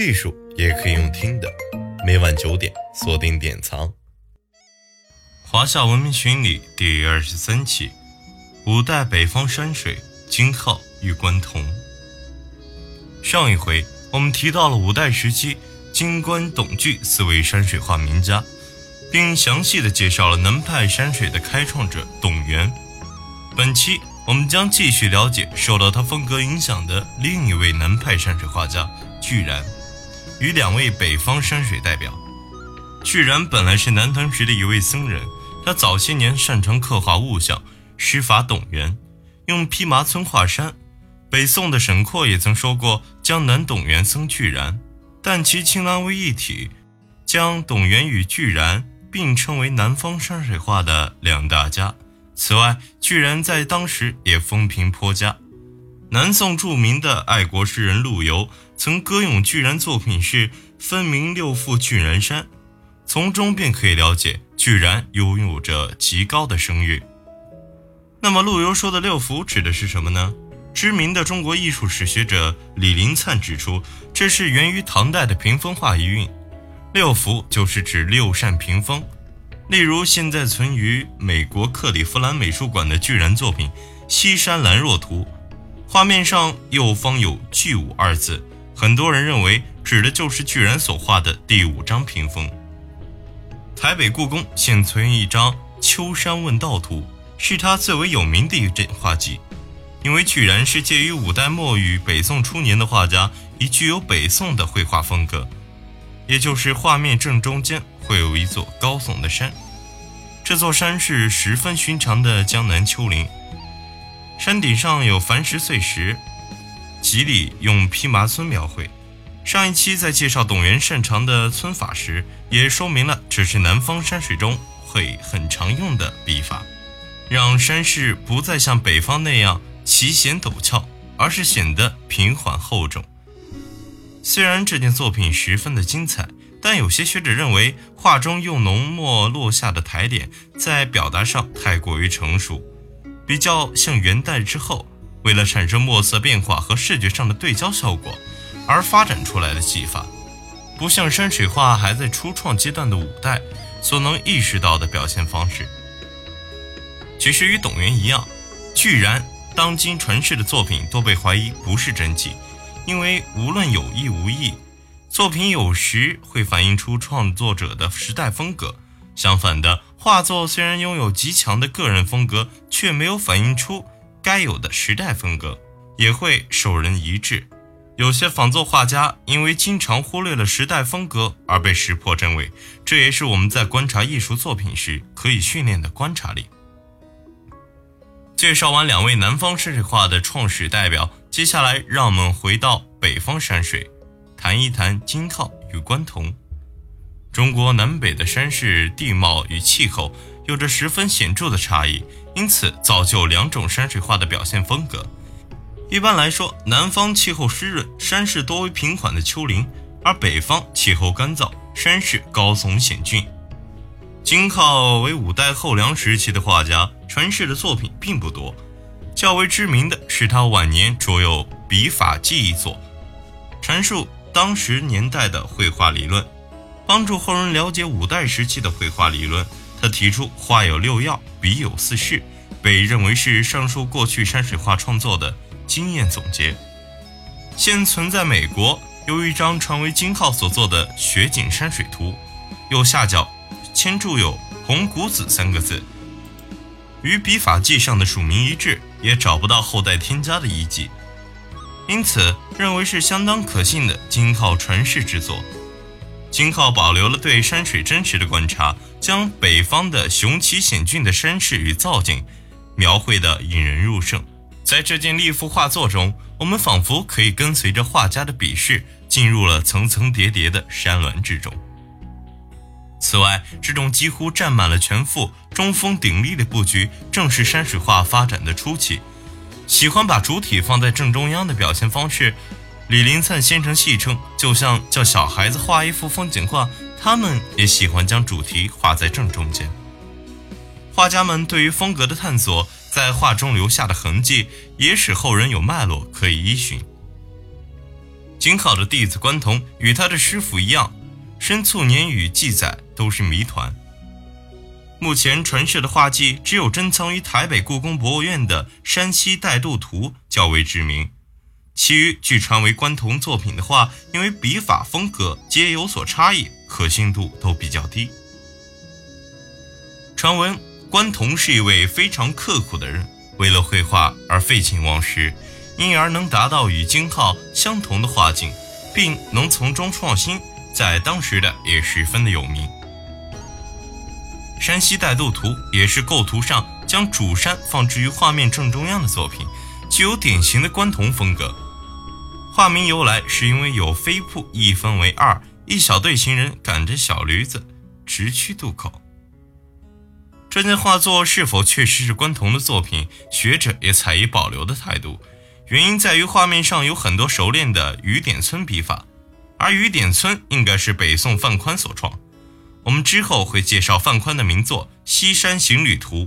艺术也可以用听的。每晚九点，锁定典藏。华夏文明巡礼第二十三期：五代北方山水金浩与关同。上一回我们提到了五代时期金关董巨四位山水画名家，并详细的介绍了南派山水的开创者董源。本期我们将继续了解受到他风格影响的另一位南派山水画家巨然。与两位北方山水代表，巨然本来是南唐时的一位僧人，他早些年擅长刻画物象，师法董源，用披麻皴画山。北宋的沈括也曾说过江南董源僧巨然，但其清南为一体，将董源与巨然并称为南方山水画的两大家。此外，巨然在当时也风评颇佳。南宋著名的爱国诗人陆游曾歌咏巨然作品是“分明六幅巨然山”，从中便可以了解巨然拥有着极高的声誉。那么，陆游说的六幅指的是什么呢？知名的中国艺术史学者李林灿指出，这是源于唐代的屏风画一韵，六幅就是指六扇屏风。例如，现在存于美国克利夫兰美术馆的巨然作品《西山兰若图》。画面上右方有“巨武”二字，很多人认为指的就是巨人所画的第五张屏风。台北故宫现存一张《秋山问道图》，是他最为有名的一阵画集。因为巨然是介于五代末与北宋初年的画家，已具有北宋的绘画风格，也就是画面正中间会有一座高耸的山，这座山是十分寻常的江南丘陵。山顶上有矾石碎石，吉利用披麻皴描绘。上一期在介绍董源擅长的皴法时，也说明了这是南方山水中会很常用的笔法，让山势不再像北方那样奇险陡峭，而是显得平缓厚重。虽然这件作品十分的精彩，但有些学者认为画中用浓墨落下的抬点在表达上太过于成熟。比较像元代之后，为了产生墨色变化和视觉上的对焦效果而发展出来的技法，不像山水画还在初创阶段的五代所能意识到的表现方式。其实与董源一样，居然当今传世的作品都被怀疑不是真迹，因为无论有意无意，作品有时会反映出创作者的时代风格。相反的，画作虽然拥有极强的个人风格，却没有反映出该有的时代风格，也会受人一致。有些仿作画家因为经常忽略了时代风格而被识破真伪，这也是我们在观察艺术作品时可以训练的观察力。介绍完两位南方山水画的创始代表，接下来让我们回到北方山水，谈一谈金浩与关同。中国南北的山势地貌与气候有着十分显著的差异，因此造就两种山水画的表现风格。一般来说，南方气候湿润，山势多为平缓的丘陵；而北方气候干燥，山势高耸险峻。金浩为五代后梁时期的画家，传世的作品并不多，较为知名的是他晚年着有《笔法记》一作，阐述当时年代的绘画理论。帮助后人了解五代时期的绘画理论，他提出“画有六要，笔有四式”，被认为是上述过去山水画创作的经验总结。现存在美国有一张传为金浩所作的《雪景山水图》，右下角签注有“红谷子”三个字，与笔法记上的署名一致，也找不到后代添加的遗迹，因此认为是相当可信的金浩传世之作。金浩保留了对山水真实的观察，将北方的雄奇险峻的山势与造景描绘得引人入胜。在这件立幅画作中，我们仿佛可以跟随着画家的笔势，进入了层层叠叠的山峦之中。此外，这种几乎占满了全幅、中锋鼎立的布局，正是山水画发展的初期。喜欢把主体放在正中央的表现方式。李林灿先生戏称，就像叫小孩子画一幅风景画，他们也喜欢将主题画在正中间。画家们对于风格的探索，在画中留下的痕迹，也使后人有脉络可以依循。金浩的弟子关同与他的师傅一样，生卒年与记载都是谜团。目前传世的画迹只有珍藏于台北故宫博物院的《山西带渡图》较为知名，其余据传为关同作品的画，因为笔法风格皆有所差异，可信度都比较低。传闻关同是一位非常刻苦的人，为了绘画而废寝忘食。因而能达到与金浩相同的画境，并能从中创新，在当时的也十分的有名。《山西带杜图》也是构图上将主山放置于画面正中央的作品，具有典型的关同风格。画名由来是因为有飞瀑一分为二，一小队行人赶着小驴子直趋渡口。这件画作是否确实是关同的作品，学者也采以保留的态度。原因在于画面上有很多熟练的雨点村笔法，而雨点村应该是北宋范宽所创。我们之后会介绍范宽的名作《西山行旅图》。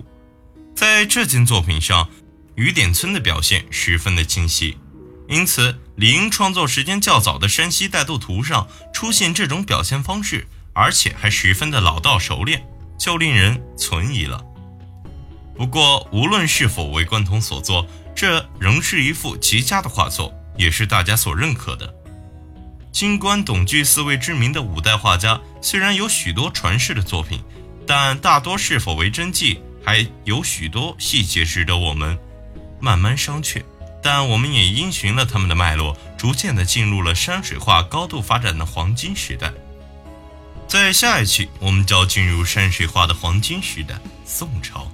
在这件作品上，雨点村的表现十分的清晰，因此李英创作时间较早的《山西带渡图》上出现这种表现方式，而且还十分的老道熟练，就令人存疑了。不过，无论是否为关同所作，这仍是一幅极佳的画作，也是大家所认可的。金观、董巨四位知名的五代画家，虽然有许多传世的作品，但大多是否为真迹，还有许多细节值得我们慢慢商榷。但我们也因循了他们的脉络，逐渐的进入了山水画高度发展的黄金时代。在下一期，我们就要进入山水画的黄金时代——宋朝。